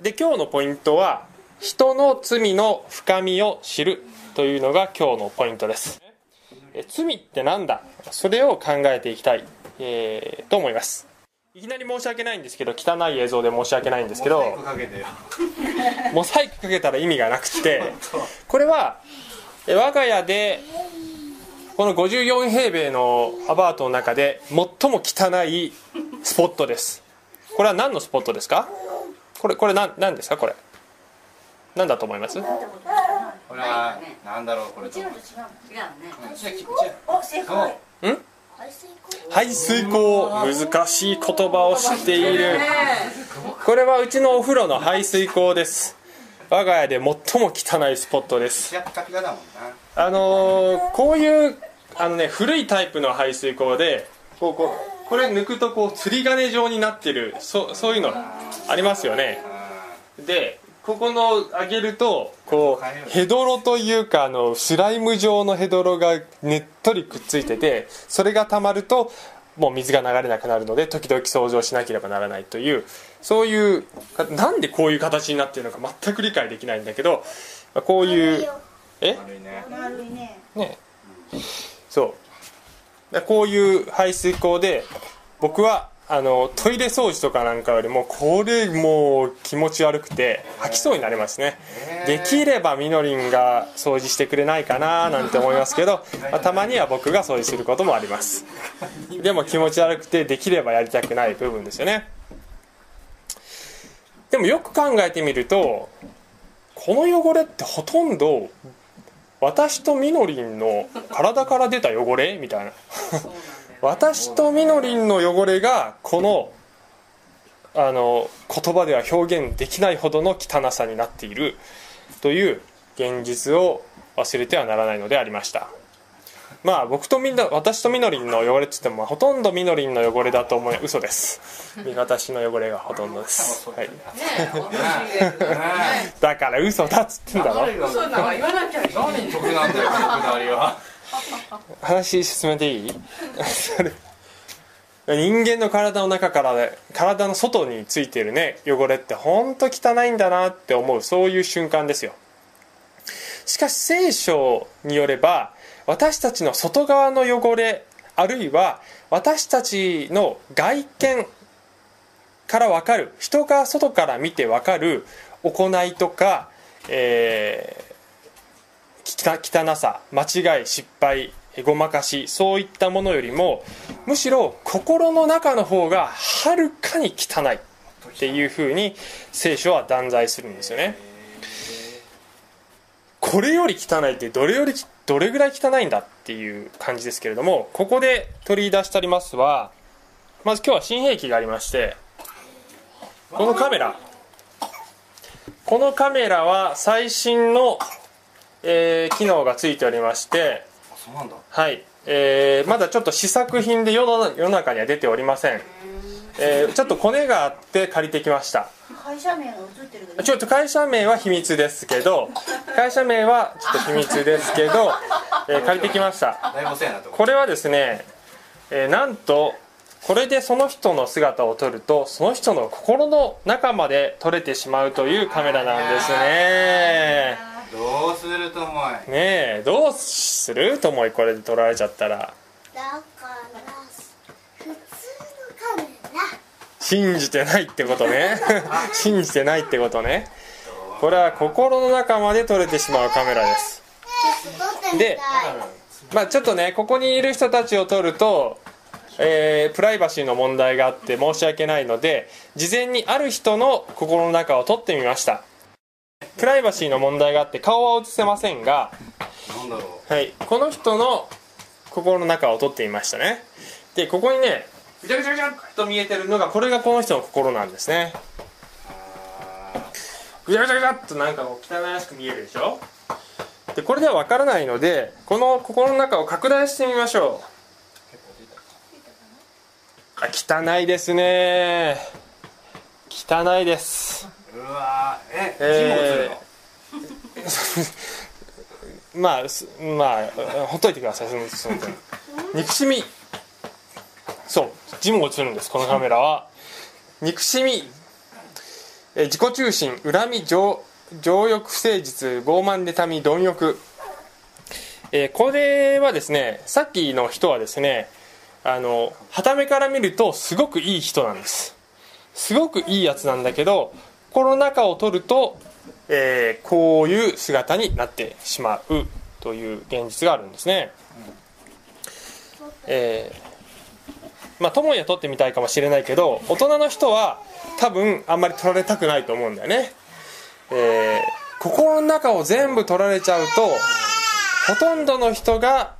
で今日のポイントは人の罪の深みを知るというのが今日のポイントです。え罪ってなんだ？それを考えていきたい、えーと思います。いきなり申し訳ないんですけど汚い映像で申し訳ないんですけど モザイクかけたら意味がなくてこれはえ我が家でこの54平米のアパートの中で最も汚いスポットです。これは何のスポットですか？これこれ何何ですかこれ。何だと思います？これはなんだろうこれと。違うの？違う違うね正解ん？排水溝排水溝難しい言葉を知っている。これはうちのお風呂の排水溝です。我が家で最も汚いスポットです。ピカピカピカだもんな。あのーこういうあのね古いタイプの排水溝でこうこうこれ抜くとこう釣り鐘状になってるそそういうのありますよね。でここの上げるとこうヘドロというかあのスライム状のヘドロがねっとりくっついててそれが溜まるともう水が流れなくなるので時々掃除をしなければならないというそういうかなんでこういう形になってるのか全く理解できないんだけどまあこういうえ？ね。ね。そうだこういう排水溝で僕はあのトイレ掃除とかなんかよりもこれもう気持ち悪くて吐きそうになりますね。できればみのりんが掃除してくれないかななんて思いますけど、まあたまには僕が掃除することもあります。でも気持ち悪くてできればやりたくない部分ですよね。でもよく考えてみるとこの汚れってほとんど私とみのりんの体から出た汚れ？みたいな。私とみのりんの汚れがこのあの言葉では表現できないほどの汚さになっているという現実を忘れてはならないのでありましたまあ僕とみんな私とみのりんの汚れって言ってもほとんどみのりんの汚れだと思い嘘です。私の汚れがほとんどです、はい、だから嘘だっつってんだろ。そうなんか言わなきゃ何に得なんだよくだりは。話進めていい？人間の体の中から体の外についてるね汚れって本当汚いんだなって思う。そういう瞬間ですよ。しかし聖書によれば私たちの外側の汚れあるいは私たちの外見から分かる人が外から見て分かる行いとか、えー汚さ間違い失敗ごまかしそういったものよりもむしろ心の中の方がはるかに汚いっていうふうに聖書は断罪するんですよね。これより汚いってどれよりどれぐらい汚いんだっていう感じですけれどもここで取り出してありますはまず今日は新兵器がありましてこのカメラ。このカメラは最新のえー機能がついておりまして、あそうなんだ。はい。えーまだちょっと試作品で世の世の中には出ておりません、えーちょっとコネがあって借りてきました会社名が映ってるけどちょっと会社名は秘密ですけど 会社名はちょっと秘密ですけど、えー借りてきました。これはですね、えーなんとこれでその人の姿を撮るとその人の心の中まで撮れてしまうというカメラなんですね。どうすると思い？ねえどうするともい？これで撮られちゃったら。だから普通のカメラ信じてないってことね。信じてないってことね。これは心の中まで撮れてしまうカメラです。でまあちょっとねここにいる人たちを撮ると、えープライバシーの問題があって申し訳ないので事前にある人の心の中を撮ってみました。プライバシーの問題があって顔は映せませんがはい、この人の心の中を撮ってみましたね。でここにねぐちゃぐちゃぐちゃっと見えてるのがこれがこの人の心なんですね。ぐちゃぐちゃぐちゃっとなんかこう汚らしく見えるでしょ？でこれでは分からないのでこの心の中を拡大してみましょう。あ汚いですね。汚いです。ううわーええ字も映るの？まあすまあほっといてくださいそのその点。憎しみそう。字も映るんですこのカメラは。憎しみ。え自己中心。恨み情情欲不誠実傲慢妬み貪欲、えーこれはですねさっきの人はですねあの傍目から見るとすごくいい人なんです。すごくいいやつなんだけどコロナ禍を取ると、えーこういう姿になってしまうという現実があるんですね、えーまあ友には取ってみたいかもしれないけど大人の人は多分あんまり取られたくないと思うんだよね、えー心の中を全部取られちゃうとほとんどの人が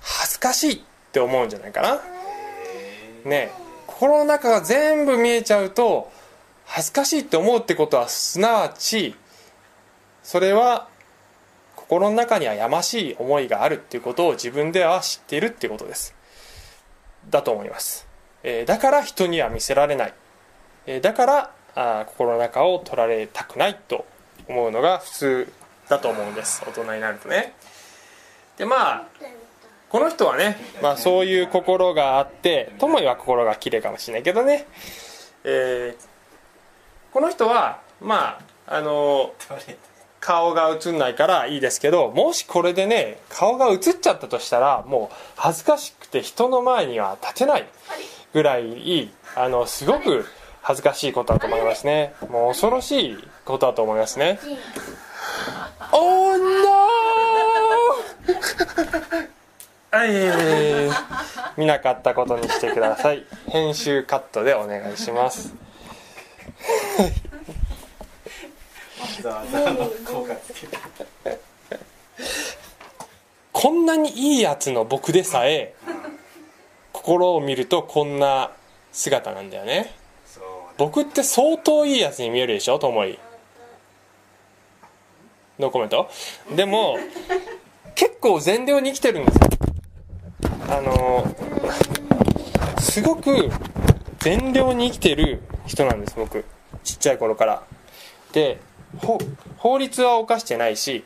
恥ずかしいって思うんじゃないかな。ね心の中が全部見えちゃうと恥ずかしいって思うってことはすなわちそれは心の中にはやましい思いがあるっていうことを自分では知っているっていうことです。だと思います、えーだから人には見せられない、えーだからあ心の中を取られたくないと思うのが普通だと思うんです。大人になるとね。でまあこの人はね、まあ、そういう心があって友には心が綺麗かもしれないけどね、えーこの人はまああの顔が映んないからいいですけどもしこれでね顔が映っちゃったとしたらもう恥ずかしくて人の前には立てないぐらいあのすごく恥ずかしいことだと思いますね。もう恐ろしいことだと思いますね。Oh no! はい見なかったことにしてください。編集カットでお願いしますざわざわの効果つけてこんなにいいやつの僕でさえ心を見るとこんな姿なんだよね僕って相当いいやつに見えるでしょともいノーコメントでも結構善良に生きてるんですよあのすごく善良に生きてる人なんです僕ちっちゃい頃からで法律は犯してないし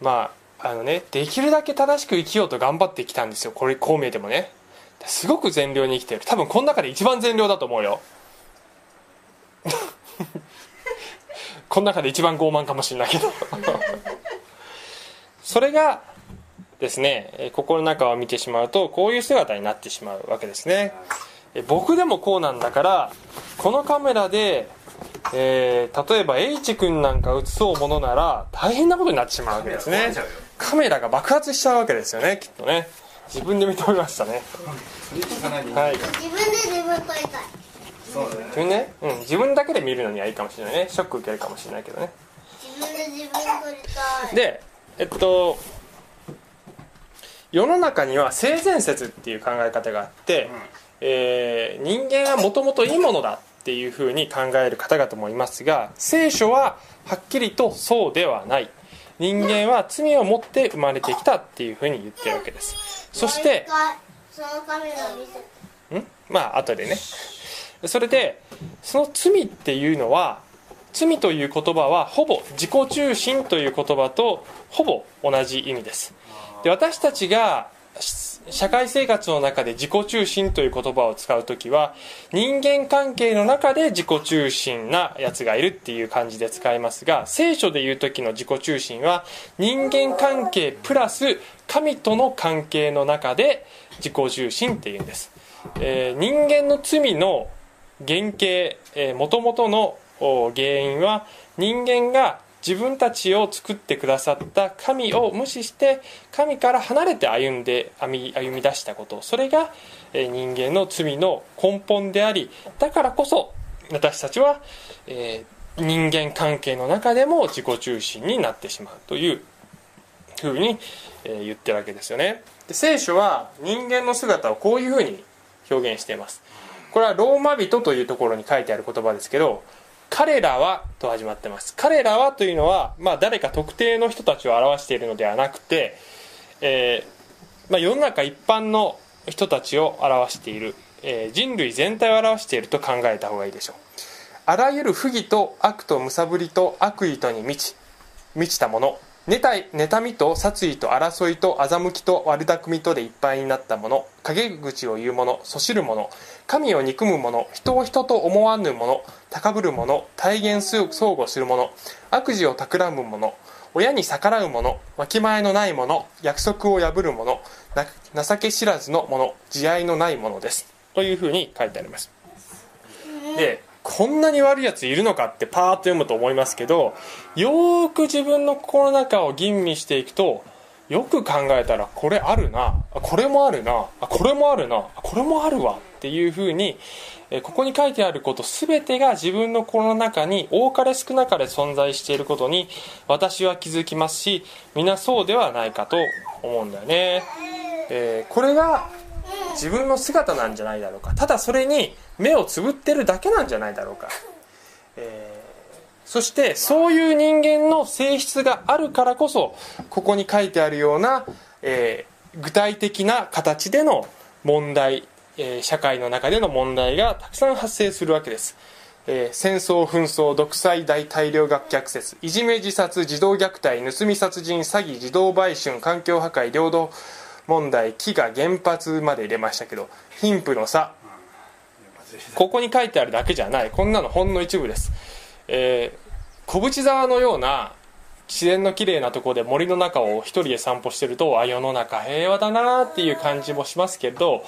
まああのねできるだけ正しく生きようと頑張ってきたんですよ。これこう見えてもね。すごく善良に生きてる。多分この中で一番善良だと思うよ。この中で一番傲慢かもしれないけど。それがですね心の中を見てしまうとこういう姿になってしまうわけですね。僕でもこうなんだからこのカメラで、えー例えば H 君なんか映そうものなら大変なことになってしまうわけですね。カメラが爆発しちゃうわけですよねきっとね。自分で認めましたね。はい。自分で自分撮りたい。そうだね自分ね、うん、自分だけで見るのにはいいかもしれないね。ショック受けるかもしれないけどね。自分で自分撮りたい。でえっと世の中には性善説っていう考え方があって、えー人間はもともといいものだっていうふうに考える方々もいますが聖書ははっきりとそうではない。人間は罪を持って生まれてきたっていうふうに言ってるわけです。そしてん？まあ後でね。それでその罪っていうのは罪という言葉はほぼ自己中心という言葉とほぼ同じ意味です。で私たちがし社会生活の中で自己中心という言葉を使う時は人間関係の中で自己中心なやつがいるっていう感じで使いますが聖書で言う時の自己中心は人間関係プラス神との関係の中で自己中心っていうんです、えー人間の罪の原型もともとの原因は人間が自分たちを作ってくださった神を無視して神から離れて歩んで歩み出したこと。それが人間の罪の根本でありだからこそ私たちは、え人間関係の中でも自己中心になってしまうというふうに、え言ってるわけですよね。で聖書は人間の姿をこういうふうに表現しています。これはローマ人というところに書いてある言葉ですけど彼らはと始まってます。彼らはというのは、まあ、誰か特定の人たちを表しているのではなくて、えーまあ、世の中一般の人たちを表している、えー人類全体を表していると考えた方がいいでしょう。あらゆる不義と悪とむさぶりと悪意とに満ち満ちたもの。妬みと殺意と争いと欺きと悪巧みとでいっぱいになった者陰口を言う者そしる者神を憎む者人を人と思わぬ者高ぶる者体現相互する者悪事を企む者親に逆らう者わきまえのない者約束を破る者な情け知らずの者慈愛のない者です。というふうに書いてあります。でこんなに悪いやついるのかってパーッと読むと思いますけどよーく自分の心の中を吟味していくとよく考えたらこれあるな。これもあるな。これもあるな。これもあるわ。っていうふうにここに書いてあること全てが自分の心の中に多かれ少なかれ存在していることに私は気づきますし皆そうではないかと思うんだよね、えーこれが自分の姿なんじゃないだろうか。ただそれに目をつぶってるだけなんじゃないだろうか、えーそしてそういう人間の性質があるからこそここに書いてあるような、えー具体的な形での問題、えー社会の中での問題がたくさん発生するわけです、えー戦争紛争独裁大大量学虐説いじめ自殺児童虐待盗み殺人詐欺児童売春環境破壊領土問題飢餓原発まで入れましたけど貧富の差。ここに書いてあるだけじゃない。こんなのほんの一部です、えー小淵沢のような自然の綺麗なところで森の中を一人で散歩してるとあ世の中平和だなっていう感じもしますけど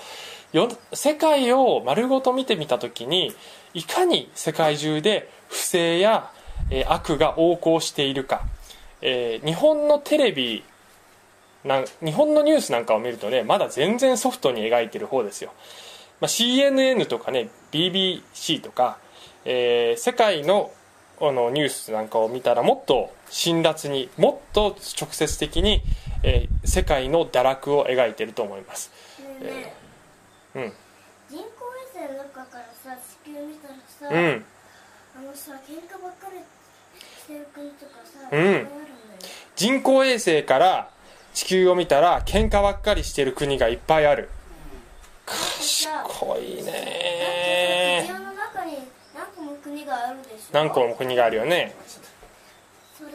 よ世界を丸ごと見てみた時にいかに世界中で不正や、えー悪が横行しているか、えー日本のテレビな日本のニュースなんかを見るとねまだ全然ソフトに描いてる方ですよ、まあ、CNN とかね BBC とか、えー世界のあのニュースなんかを見たらもっと辛辣にもっと直接的に、えー世界の堕落を描いてると思います。ねえ。ねうん。え人工衛星の中からさ地球見たらさ、うん。あのさ喧嘩ばっかりしてる国とかさ、うん。人工衛星から地球を見たら喧嘩ばっかりしてる国がいっぱいある。賢いだってねさ地球の中に何個も国があるでしょ。何個も国があるよね。それう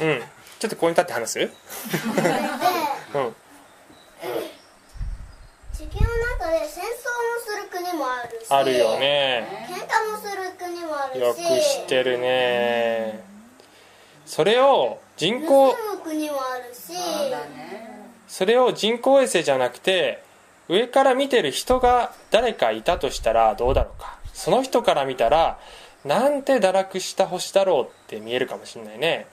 で、ん。ちょっとここに立って話す？それでうん。地球の中で戦争もする国もあるしあるよね。喧嘩もする国もあるしよく知ってるね。それを人盗工む国もあるしそれを人工衛星じゃなくて上から見てる人が誰かいたとしたらどうだろうか。その人から見たらなんて堕落した星だろうって見えるかもしれないね。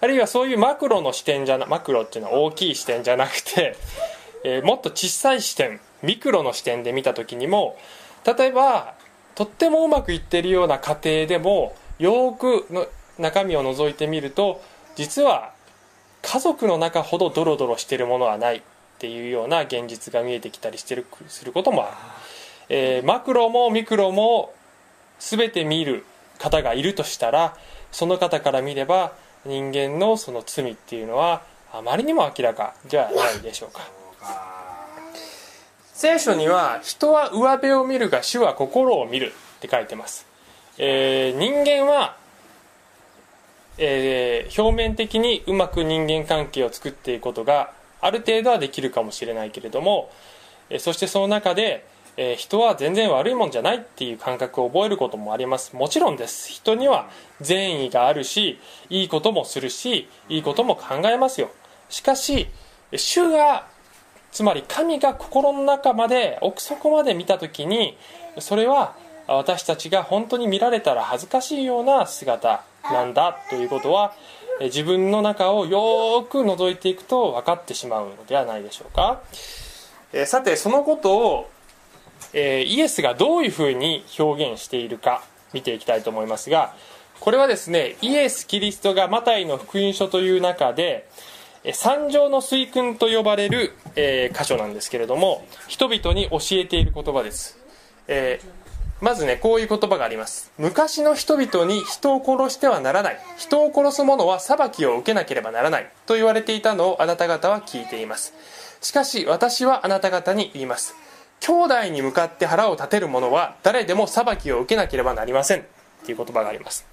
あるいはそういうマクロの視点じゃなマクロっていうのは大きい視点じゃなくて、えーもっと小さい視点ミクロの視点で見た時にも例えばとってもうまくいってるような家庭でもよくの中身を覗いてみると実は家族の中ほどドロドロしてるものはない。っていうような現実が見えてきたりしてるすることもある、えーマクロもミクロも全て見る。方がいるとしたらその方から見れば人間のその罪っていうのはあまりにも明らかじゃないでしょうか。聖書には人は上辺を見るが主は心を見るって書いてます、えー人間はえー表面的にうまく人間関係を作っていくことがある程度はできるかもしれないけれども、えーそしてその中で、えー人は全然悪いもんじゃないっていう感覚を覚えることもあります。もちろんです。人には善意があるしいいこともするしいいことも考えますよ。しかし主がつまり神が心の中まで奥底まで見た時にそれは私たちが本当に見られたら恥ずかしいような姿なんだということは自分の中をよーく覗いていくと分かってしまうのではないでしょうか、えーさてそのことを、えーイエスがどういうふうに表現しているか見ていきたいと思いますがこれはですねイエス・キリストがマタイの福音書という中でえ三条の水訓と呼ばれる、えー箇所なんですけれども人々に教えている言葉です、えーまずねこういう言葉があります。昔の人々に人を殺してはならない。人を殺す者は裁きを受けなければならない。と言われていたのをあなた方は聞いています。しかし私はあなた方に言います。兄弟に向かって腹を立てる者は誰でも裁きを受けなければなりません。っていう言葉があります。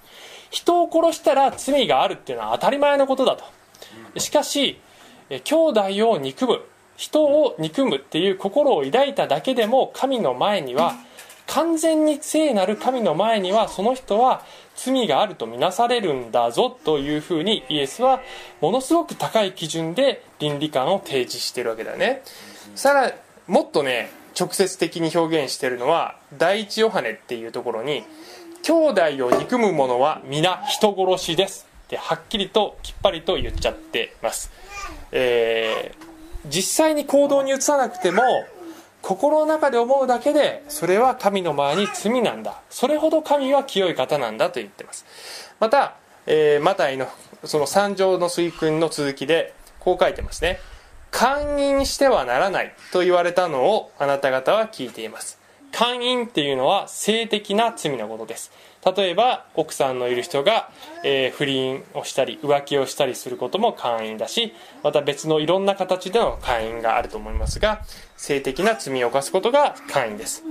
人を殺したら罪があるっていうのは当たり前のことだと。しかし兄弟を憎む。人を憎むっていう心を抱いただけでも神の前には完全に聖なる神の前にはその人は罪があるとみなされるんだぞというふうにイエスはものすごく高い基準で倫理観を提示しているわけだよね。さらもっとね直接的に表現してるのは第一ヨハネっていうところに兄弟を憎む者は皆人殺しです。ってはっきりときっぱりと言っちゃってます。えー実際に行動に移さなくても心の中で思うだけでそれは神の前に罪なんだ。それほど神は清い方なんだと言ってます。また、えーマタイのその三条の水訓の続きでこう書いてますね。勧誘してはならないと言われたのをあなた方は聞いています。勧誘っていうのは性的な罪のことです。例えば奥さんのいる人が、えー不倫をしたり浮気をしたりすることも勧誘だしまた別のいろんな形での勧誘があると思いますが性的な罪を犯すことが勧誘です。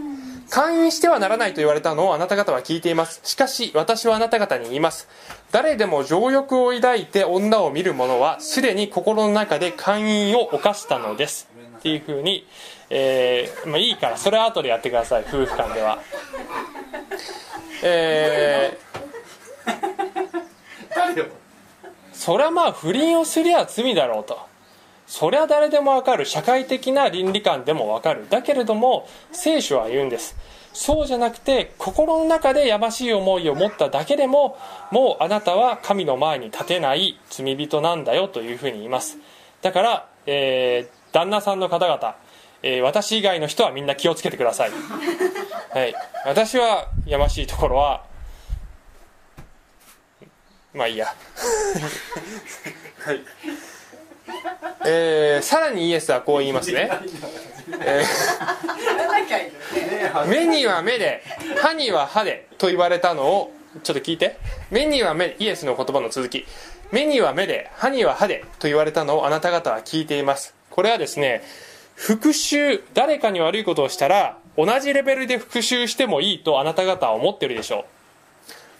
勧誘してはならないと言われたのをあなた方は聞いています。しかし私はあなた方に言います。誰でも情欲を抱いて女を見る者はすでに心の中で勧誘を犯したのです。っていうふうに、えーまあ、いいからそれは後でやってください。夫婦間では。え誰よ。ーそりゃまあ不倫をすりゃ罪だろうとそりゃ誰でもわかる。社会的な倫理観でもわかる。だけれども聖書は言うんです。そうじゃなくて心の中でやましい思いを持っただけでももうあなたは神の前に立てない罪人なんだよというふうに言います。だから、えー旦那さんの方々、えー私以外の人はみんな気をつけてください。はい、私はやましいところはまあいいや。はい。えーさらにイエスはこう言いますね、えー目には目で歯には歯でと言われたのをちょっと聞いて。目には目イエスの言葉の続き。目には目で歯には歯でと言われたのをあなた方は聞いています。これはですね復讐誰かに悪いことをしたら同じレベルで復讐してもいいとあなた方は思ってるでしょう。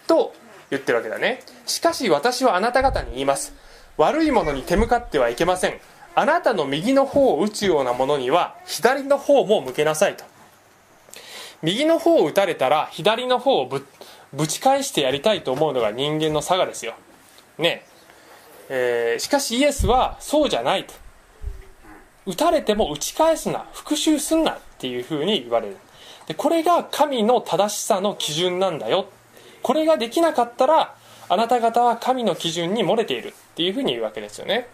と言ってるわけだね。しかし私はあなた方に言います悪いものに手向かってはいけません。あなたの右の方を打つようなものには左の方も向けなさいと。右の方を打たれたら左の方をぶぶち返してやりたいと思うのが人間の差がですよ。ね。えーしかしイエスはそうじゃないと。打たれても打ち返すな復讐すんなっていうふうに言われる。でこれが神の正しさの基準なんだよ。これができなかったらあなた方は神の基準に漏れているっていうふうに言うわけですよね。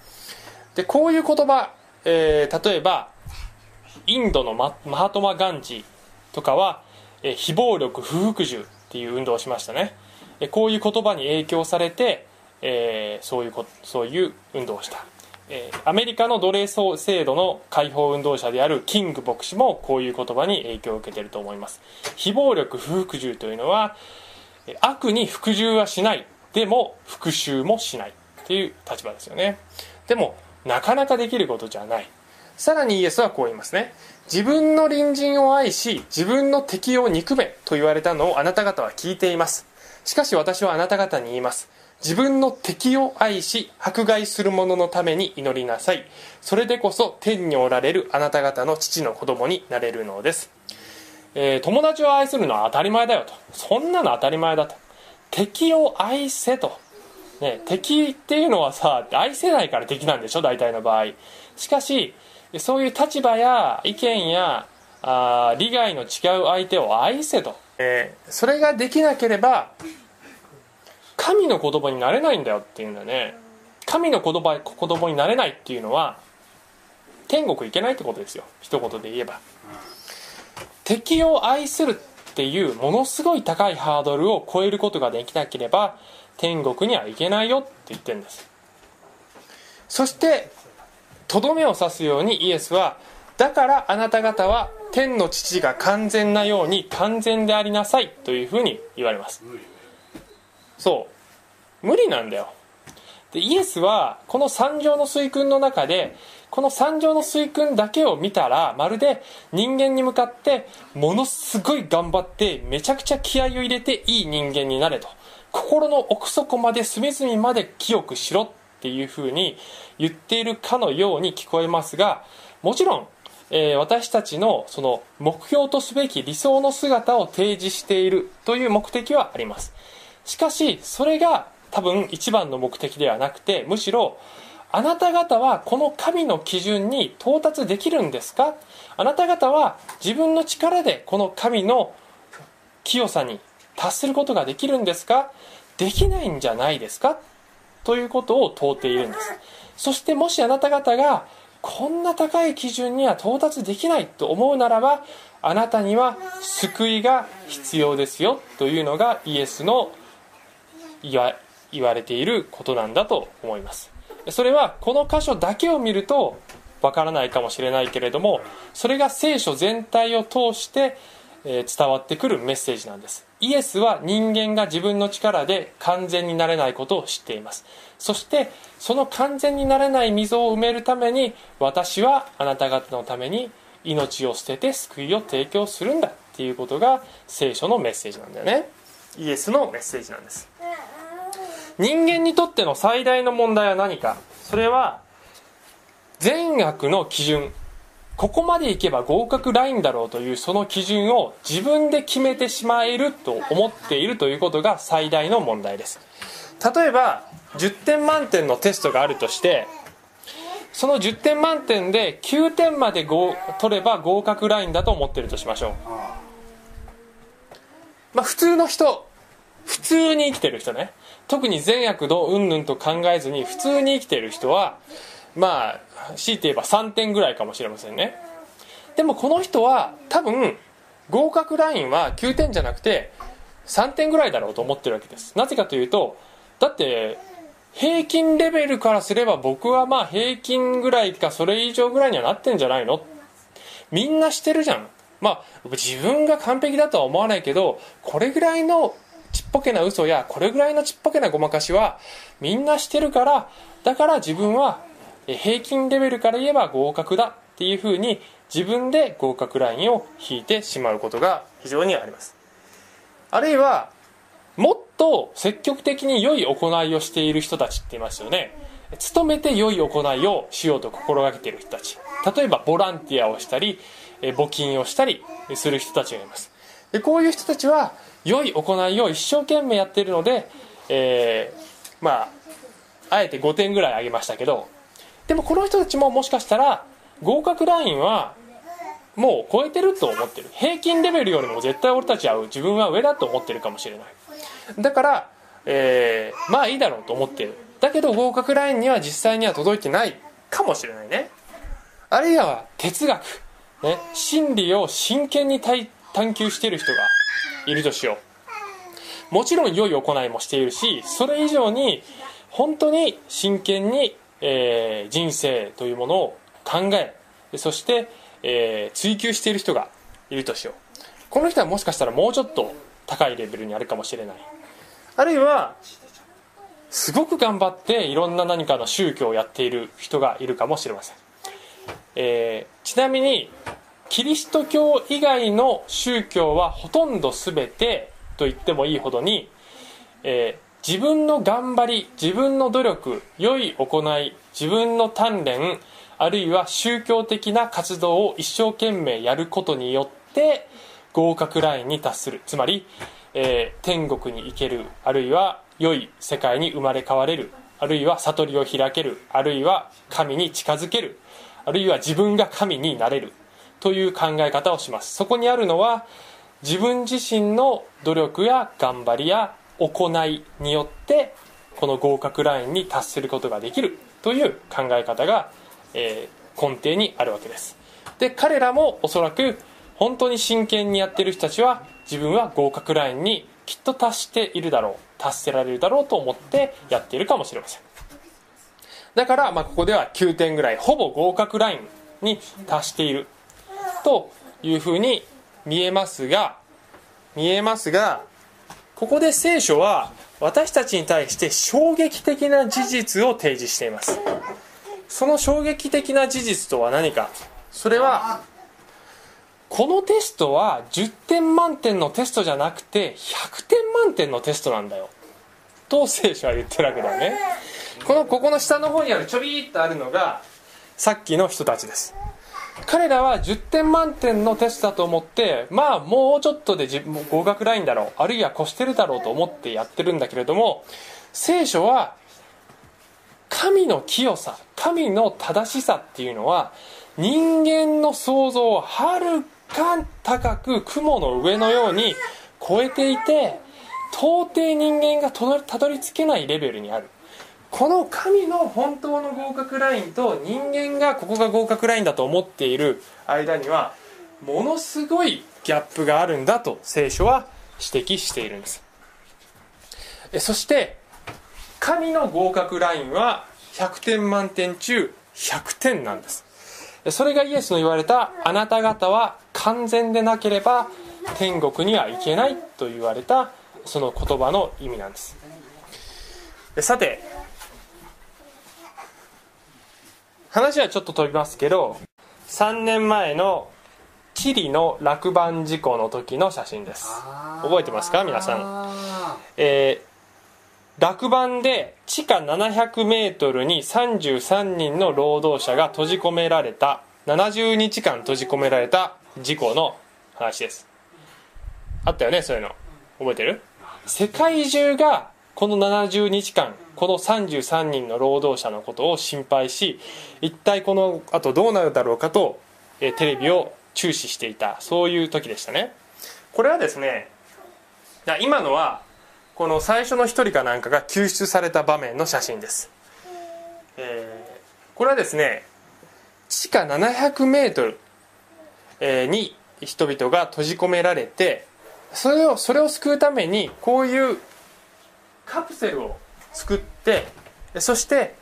でこういう言葉、えー例えばインドのマハトマ・ガンジーとかは、えー非暴力不服従っていう運動をしましたね。えこういう言葉に影響されて、えーそういうこそういう運動をした、えーアメリカの奴隷制度の解放運動者であるキング牧師もこういう言葉に影響を受けていると思います。非暴力不服従というのは悪に服従はしない。でも復讐もしないっていう立場ですよね。でもなかなかできることじゃない。さらにイエスはこう言いますね。自分の隣人を愛し自分の敵を憎めと言われたのをあなた方は聞いています。しかし私はあなた方に言います。自分の敵を愛し迫害する者のために祈りなさい。それでこそ天におられるあなた方の父の子供になれるのです、えー友達を愛するのは当たり前だよと。そんなの当たり前だと。敵を愛せと。ね、敵っていうのはさ愛せないから敵なんでしょ？大体の場合。しかしそういう立場や意見やあー利害の違う相手を愛せと、えーそれができなければ神の子供になれないんだよっていうんだね。神の子供子供になれないっていうのは天国行けないってことですよ。一言で言えば。敵を愛するっていうものすごい高いハードルを超えることができなければ天国には行けないよって言ってるんです。そしてとどめを刺すようにイエスはだからあなた方は天の父が完全なように完全でありなさいというふうに言われます。そう。無理なんだよ。でイエスはこの三条の水訓の中でこの三条の水訓だけを見たらまるで人間に向かってものすごい頑張ってめちゃくちゃ気合を入れていい人間になれと。心の奥底まで隅々まで清くしろっていうふうに言っているかのように聞こえますがもちろん、えー私たちのその目標とすべき理想の姿を提示しているという目的はあります。しかしそれが多分一番の目的ではなくてむしろあなた方はこの神の基準に到達できるんですか？あなた方は自分の力でこの神の清さに達することができるんですか？できないんじゃないですか？ということを問うているんです。そしてもしあなた方がこんな高い基準には到達できないと思うならばあなたには救いが必要ですよというのがイエスの言わ言われていることなんだと思います。それはこの箇所だけを見るとわからないかもしれないけれどもそれが聖書全体を通して、伝わってくるメッセージなんです。イエスは人間が自分の力で完全になれないことを知っています。そしてその完全になれない溝を埋めるために私はあなた方のために命を捨てて救いを提供するんだっていうことが聖書のメッセージなんだよね。イエスのメッセージなんです。人間にとっての最大の問題は何か？それは善悪の基準。ここまでいけば合格ラインだろうというその基準を自分で決めてしまえると思っているということが最大の問題です。例えば10点満点のテストがあるとしてその10点満点で9点まで取れば合格ラインだと思ってるとしましょう。まあ普通の人普通に生きてる人ね。特に善悪どうんぬんと考えずに普通に生きている人はまあ強いて言えば3点ぐらいかもしれませんね。でもこの人は多分合格ラインは9点じゃなくて3点ぐらいだろうと思ってるわけです。なぜかというとだって平均レベルからすれば僕はまあ平均ぐらいかそれ以上ぐらいにはなってんじゃないの？みんなしてるじゃん。まあ自分が完璧だとは思わないけどこれぐらいのぽけな嘘やこれぐらいのちっぽけなごまかしはみんなしてるからだから自分は平均レベルから言えば合格だっていうふうに自分で合格ラインを引いてしまうことが非常にあります。あるいはもっと積極的に良い行いをしている人たちっていますよね。努めて良い行いをしようと心がけている人たち。例えばボランティアをしたり募金をしたりする人たちがいます。でこういう人たちは良い行いを一生懸命やっているので、えーまああえて5点ぐらいあげましたけどでもこの人たちももしかしたら合格ラインはもう超えてると思ってる。平均レベルよりも絶対俺たちは自分は上だと思ってるかもしれない。だから、えーまあいいだろうと思ってる。だけど合格ラインには実際には届いてないかもしれないね。あるいは哲学、ね、真理を真剣に探探求している人がいるとしよう。もちろん良い行いもしているしそれ以上に本当に真剣に、えー人生というものを考えそして、えー追求している人がいるとしよう。この人はもしかしたらもうちょっと高いレベルにあるかもしれない。あるいはすごく頑張っていろんな何かの宗教をやっている人がいるかもしれません、えーちなみにキリスト教以外の宗教はほとんど全てと言ってもいいほどに、えー自分の頑張り自分の努力良い行い自分の鍛錬あるいは宗教的な活動を一生懸命やることによって合格ラインに達する。つまり、えー天国に行けるあるいは良い世界に生まれ変われるあるいは悟りを開けるあるいは神に近づけるあるいは自分が神になれる。という考え方をします。そこにあるのは自分自身の努力や頑張りや行いによってこの合格ラインに達することができるという考え方が、えー根底にあるわけです。で彼らもおそらく本当に真剣にやってる人たちは自分は合格ラインにきっと達しているだろう達せられるだろうと思ってやっているかもしれません。だから、まあ、ここでは9点ぐらいほぼ合格ラインに達している。というふうに見えますが見えますがここで聖書は私たちに対して衝撃的な事実を提示しています。その衝撃的な事実とは何か？それはこのテストは10点満点のテストじゃなくて100点満点のテストなんだよ。と聖書は言ってるわけだよね。このここの下の方にあるちょびっとあるのがさっきの人たちです。彼らは10点満点のテストだと思ってまあもうちょっとで自も合格ラインだろう。あるいは越してるだろうと思ってやってるんだけれども聖書は神の清さ神の正しさっていうのは人間の想像をはるか高く雲の上のように超えていて到底人間がたどり着けないレベルにある。この神の本当の合格ラインと人間がここが合格ラインだと思っている間にはものすごいギャップがあるんだと聖書は指摘しているんです。そして神の合格ラインは100点満点中100点なんです。それがイエスの言われたあなた方は完全でなければ天国には行けないと言われたその言葉の意味なんです。さて話はちょっと飛びますけど3年前のチリの落盤事故の時の写真です。覚えてますか？皆さん。えー落盤で地下700メートルに33人の労働者が閉じ込められた70日間閉じ込められた事故の話です。あったよねそういうの。覚えてる？世界中がこの70日間この33人の労働者のことを心配し一体このあとどうなるだろうかと、えテレビを注視していたそういう時でしたね。これはですね今のはこの最初の一人かなんかが救出された場面の写真です、えーこれはですね地下700メートルに人々が閉じ込められてそれをそれを救うためにこういうカプセルを作ってそして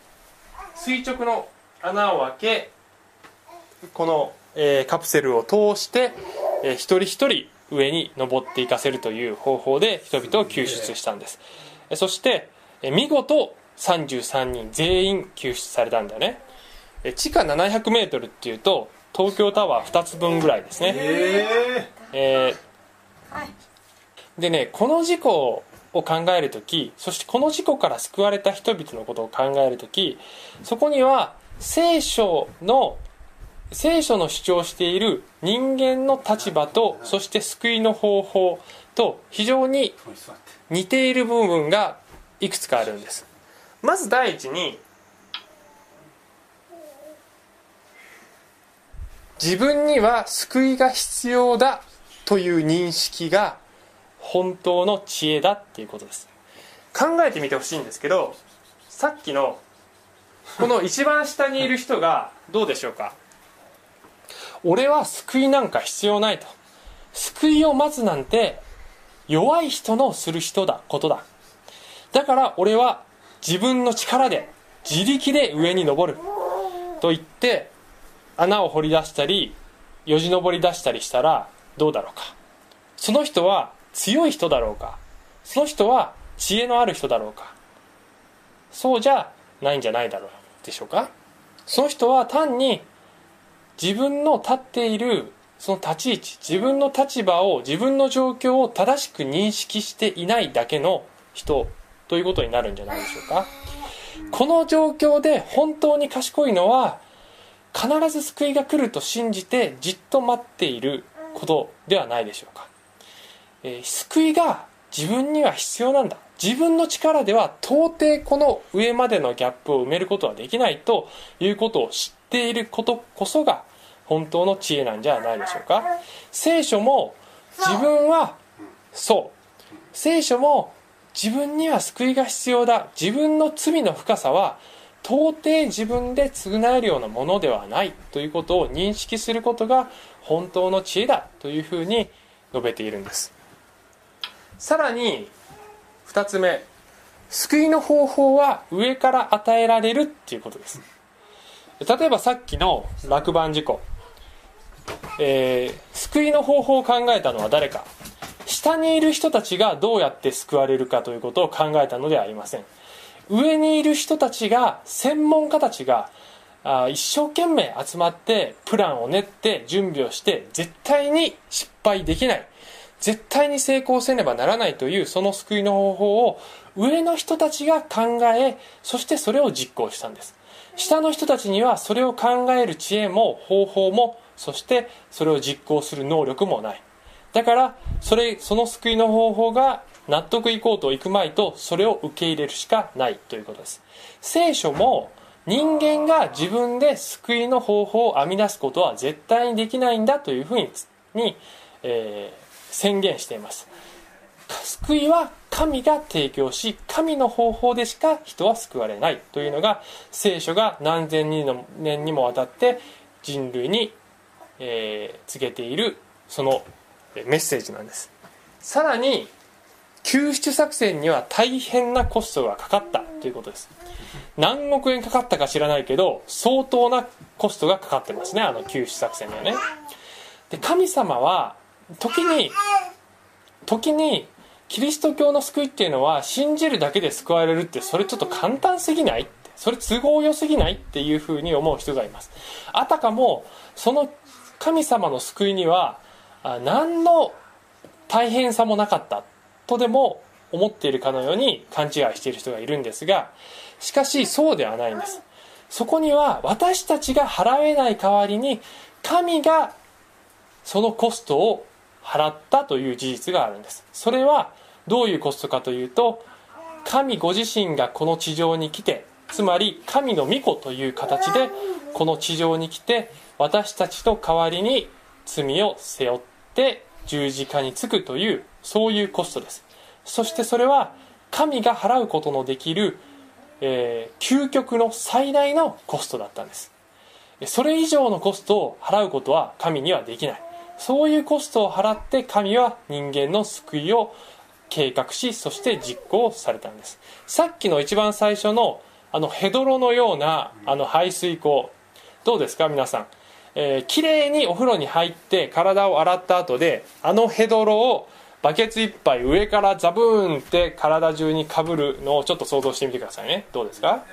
垂直の穴を開けこの、えーカプセルを通して、えー一人一人上に登っていかせるという方法で人々を救出したんです。えーそして、えー見事33人全員救出されたんだよね。えー地下 700m っていうと東京タワー2つ分ぐらいですね。ええーでねこの事故を考える時そしてこの事故から救われた人々のことを考える時そこには聖書の聖書の主張している人間の立場とそして救いの方法と非常に、似ている部分がいくつかあるんです。まず第一に自分には救いが必要だという認識が本当の知恵だっていうことです。考えてみてほしいんですけどさっきのこの一番下にいる人がどうでしょうか？俺は救いなんか必要ないと。救いを待つなんて弱い人のする人だことだ。だから俺は自分の力で自力で上に登る。と言って穴を掘り出したりよじ登り出したりしたらどうだろうか。その人は強い人だろうか。その人は知恵のある人だろうか。そうじゃないんじゃないだろうでしょうか。その人は単に自分の立っているその立ち位置自分の立場を自分の状況を正しく認識していないだけの人ということになるんじゃないでしょうか。この状況で本当に賢いのは必ず救いが来ると信じてじっと待っていることではないでしょうか、えー救いが自分には必要なんだ。自分の力では到底この上までのギャップを埋めることはできないということを知っていることこそが本当の知恵なんじゃないでしょうか。聖書も自分はそう。聖書も自分には救いが必要だ。自分の罪の深さは到底自分で償えるようなものではないということを認識することが本当の知恵だというふうに述べているんです。さらに2つ目。救いの方法は上から与えられるっていうことです。例えばさっきの落盤事故、えー救いの方法を考えたのは誰か。下にいる人たちがどうやって救われるかということを考えたのではありません。上にいる人たちが専門家たちがあ一生懸命集まってプランを練って準備をして絶対に失敗できない。絶対に成功せねばならないというその救いの方法を上の人たちが考えそしてそれを実行したんです。下の人たちにはそれを考える知恵も方法もそしてそれを実行する能力もない。だからそれその救いの方法が納得いこうといくまいとそれを受け入れるしかないということです。聖書も人間が自分で救いの方法を編み出すことは絶対にできないんだというふうにに、えー宣言しています。救いは神が提供し神の方法でしか人は救われないというのが聖書が何千人の年にもわたって人類に、えー告げているそのメッセージなんです。さらに救出作戦には大変なコストがかかったということです。何億円かかったか知らないけど相当なコストがかかってますねあの救出作戦にはね。で神様は時に時にキリスト教の救いっていうのは信じるだけで救われるってそれちょっと簡単すぎない？ってそれ都合良すぎないっていうふうに思う人がいます。あたかもその神様の救いには何の大変さもなかった。とでも思っているかのように勘違いしている人がいるんですがしかしそうではないんです。そこには私たちが払えない代わりに神がそのコストを払ったという事実があるんです。それはどういうコストかというと神ご自身がこの地上に来てつまり神の御子という形でこの地上に来て私たちの代わりに罪を背負って十字架につくというそういうコストです。そしてそれは神が払うことのできる、えー究極の最大のコストだったんです。それ以上のコストを払うことは神にはできない。そういうコストを払って神は人間の救いを計画しそして実行されたんです。さっきの一番最初のあのヘドロのようなあの排水口。どうですか皆さん、えー、きれいにお風呂に入って体を洗った後であのヘドロをバケツ一杯上からザブーンって体中にかぶるのをちょっと想像してみてくださいね。どうですか？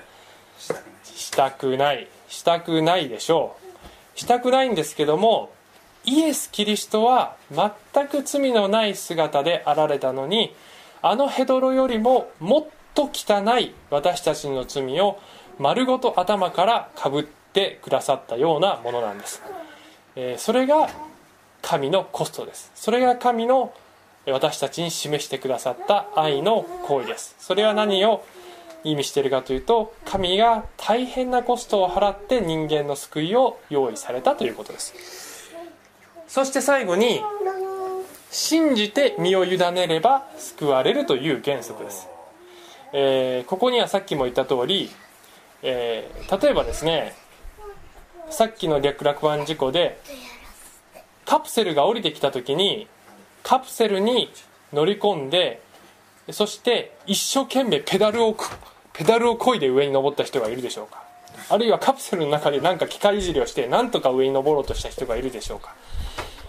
したくない。したくないでしょう。したくないんですけどもイエス・キリストは全く罪のない姿であられたのにあのヘドロよりももっと汚い私たちの罪を丸ごと頭からかぶってくださったようなものなんです、えそれが神のコストです。それが神の私たちに示してくださった愛の行為です。それは何を意味しているかというと神が大変なコストを払って人間の救いを用意されたということです。そして最後に信じて身を委ねれば救われるという原則です、えーここにはさっきも言った通り、えー例えばですねさっきの略落湾事故でカプセルが降りてきた時にカプセルに乗り込んでそして一生懸命ペダルをペダルを漕いで上に登った人がいるでしょうか。あるいはカプセルの中で何か機械いじりをして何とか上に登ろうとした人がいるでしょうか。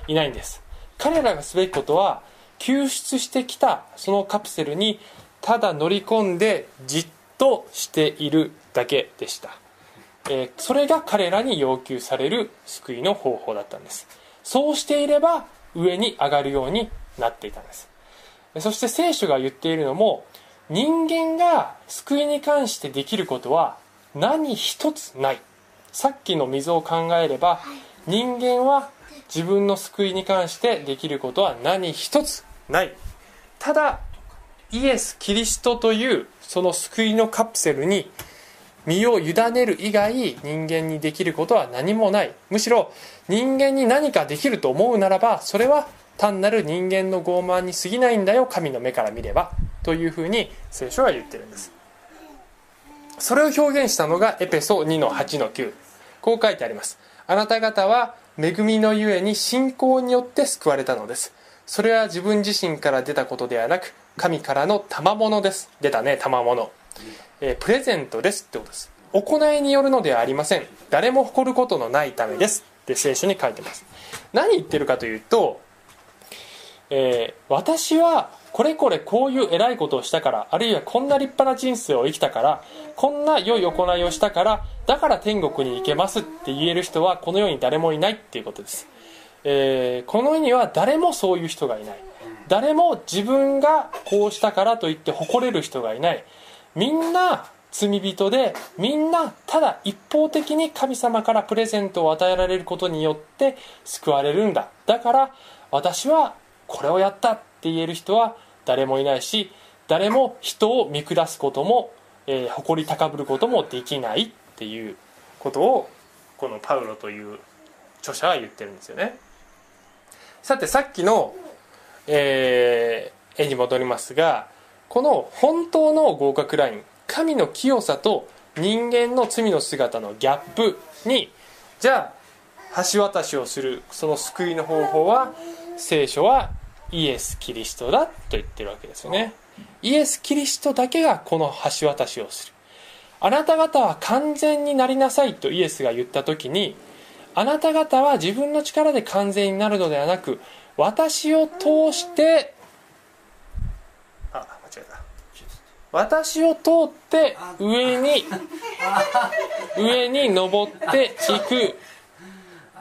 いないんです。彼らがすべきことは救出してきたそのカプセルにただ乗り込んでじっとしているだけでした、えーそれが彼らに要求される救いの方法だったんです。そうしていれば上に上がるようになっていたんです。そして聖書が言っているのも人間が救いに関してできることは何一つない。さっきの水を考えれば人間は自分の救いに関してできることは何一つない。ただイエス・キリストというその救いのカプセルに身を委ねる以外人間にできることは何もない。むしろ人間に何かできると思うならばそれは単なる人間の傲慢に過ぎないんだよ神の目から見れば。というふうに聖書は言ってるんです。それを表現したのがエペソ2の8の9こう書いてあります。あなた方は恵みのゆえに信仰によって救われたのです。それは自分自身から出たことではなく神からの賜物です。出たね賜物、えープレゼントですってことです。行いによるのではありません。誰も誇ることのないためです。って聖書に書いてます。何言ってるかというと、えー私はこれこれこういう偉いことをしたからあるいはこんな立派な人生を生きたからこんな良い行いをしたからだから天国に行けますって言える人はこの世に誰もいないっていうことです、えーこの世には誰もそういう人がいない。誰も自分がこうしたからといって誇れる人がいない。みんな罪人でみんなただ一方的に神様からプレゼントを与えられることによって救われるんだ。だから私はこれをやったって言える人は誰もいないし誰も人を見下すことも、えー誇り高ぶることもできないっていうことをこのパウロという著者は言ってるんですよね。さてさっきの、えー絵に戻りますがこの本当の合格ライン神の清さと人間の罪の姿のギャップにじゃあ橋渡しをするその救いの方法は聖書はイエス・キリストだと言ってるわけですよね。イエス・キリストだけがこの橋渡しをする。あなた方は完全になりなさいとイエスが言った時にあなた方は自分の力で完全になるのではなく私を通してあ間違えた。私を通って上に上に登っていく。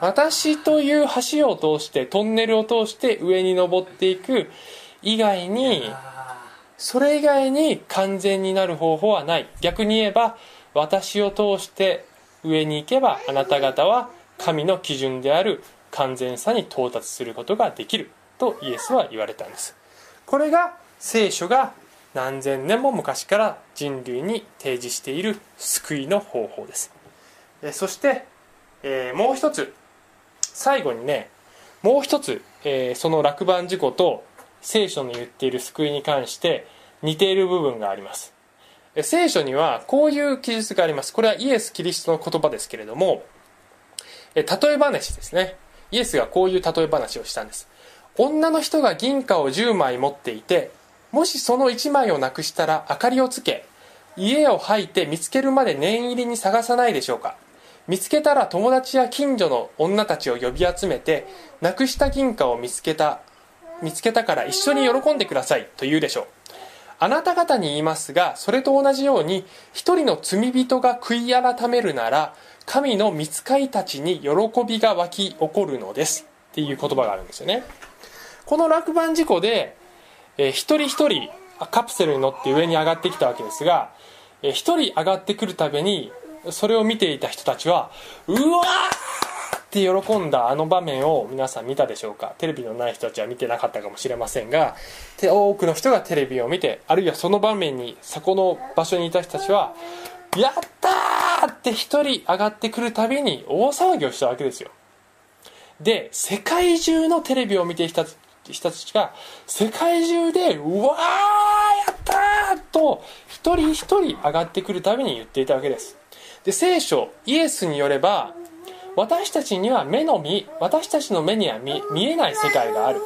私という橋を通してトンネルを通して上に登っていく以外にそれ以外に完全になる方法はない。逆に言えば私を通して上に行けばあなた方は神の基準である完全さに到達することができる。とイエスは言われたんです。これが聖書が何千年も昔から人類に提示している救いの方法です。えそして、えーもう一つ最後にねもう一つ、えーその落盤事故と聖書の言っている救いに関して似ている部分があります。聖書にはこういう記述があります。これはイエス・キリストの言葉ですけれどもえ例え話ですね。イエスがこういう例え話をしたんです。女の人が銀貨を10枚持っていてもしその1枚をなくしたら明かりをつけ家を吐いて見つけるまで念入りに探さないでしょうか。見つけたら友達や近所の女たちを呼び集めてなくした銀貨を見つけた見つけたから一緒に喜んでくださいと言うでしょう。あなた方に言いますがそれと同じように一人の罪人が悔い改めるなら神の御使いたちに喜びが湧き起こるのですっていう言葉があるんですよね。この落盤事故で、えー一人一人カプセルに乗って上に上がってきたわけですがえー一人上がってくるたびにそれを見ていた人たちはうわーって喜んだあの場面を皆さん見たでしょうか？テレビのない人たちは見てなかったかもしれませんが多くの人がテレビを見てあるいはその場面にそこの場所にいた人たちは「やったー!」って一人上がってくるたびに大騒ぎをしたわけですよで世界中のテレビを見ていた人たちが世界中で「うわーやったー!」と一人一人上がってくるたびに言っていたわけですで聖書イエスによれば私たちには目の見私たちの目には見見えない世界がある。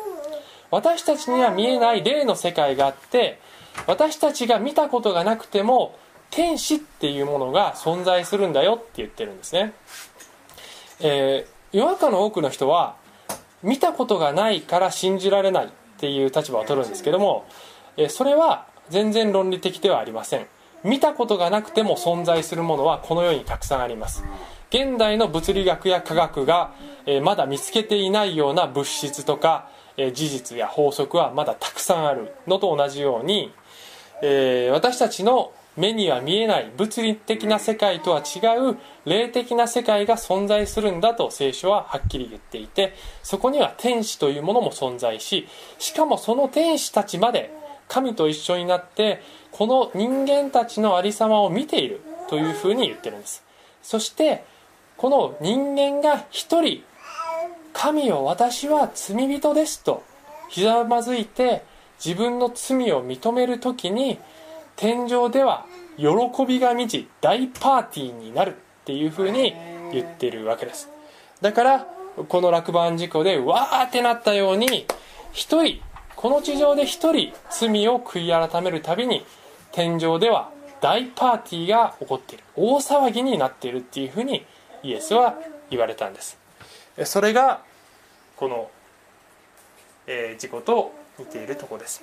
私たちには見えない霊の世界があって私たちが見たことがなくても天使っていうものが存在するんだよって言ってるんですね、えー世の中の多くの人は見たことがないから信じられないっていう立場を取るんですけども、えーそれは全然論理的ではありません。見たことがなくても存在するものはこの世にたくさんあります。現代の物理学や科学が、えーまだ見つけていないような物質とか、えー事実や法則はまだたくさんあるのと同じように、えー私たちの目には見えない物理的な世界とは違う霊的な世界が存在するんだと聖書ははっきり言っていてそこには天使というものも存在ししかもその天使たちまで神と一緒になってこの人間たちのありさまを見ているというふうに言ってるんです。そしてこの人間が一人神よ私は罪人ですとひざまずいて自分の罪を認める時に天井では喜びが満ち大パーティーになるっていうふうに言ってるわけです。だからこの落盤事故でわーってなったように一人この地上で一人罪を悔い改めるたびに天井では大パーティーが起こっている。大騒ぎになっているっていうふうにイエスは言われたんです。それがこの、えー事故と似ているところです、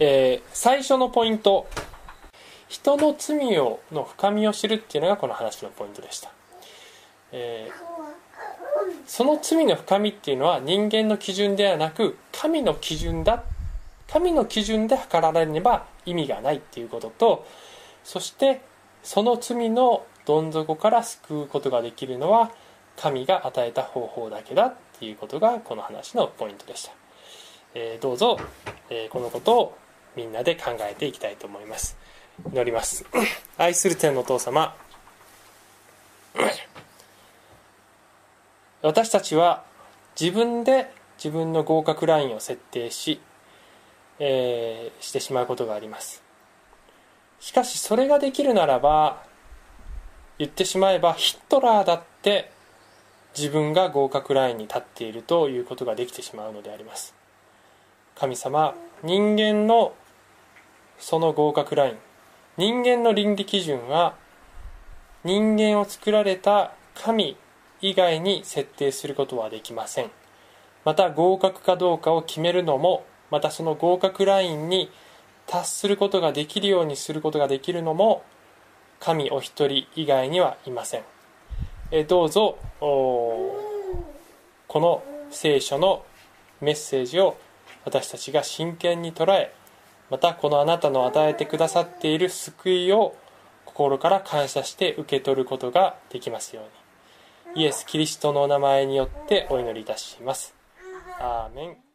えー最初のポイント。人の罪をの深みを知るっていうのがこの話のポイントでした、えーその罪の深みっていうのは人間の基準ではなく神の基準だ神の基準で測られれば意味がないっていうこととそしてその罪のどん底から救うことができるのは神が与えた方法だけだっていうことがこの話のポイントでした、えーどうぞ、えーこのことをみんなで考えていきたいと思います。祈ります。愛する天のお父様。私たちは自分で自分の合格ラインを設定し、えーしてしまうことがあります。しかしそれができるならば言ってしまえばヒットラーだって自分が合格ラインに立っているということができてしまうのであります。神様人間のその合格ライン人間の倫理基準は人間を作られた神以外に設定することはできません。また合格かどうかを決めるのもまたその合格ラインに達することができるようにすることができるのも神お一人以外にはいません。えどうぞこの聖書のメッセージを私たちが真剣に捉えまたこのあなたの与えてくださっている救いを心から感謝して受け取ることができますように。イエス・キリストのお名前によってお祈りいたします。アーメン。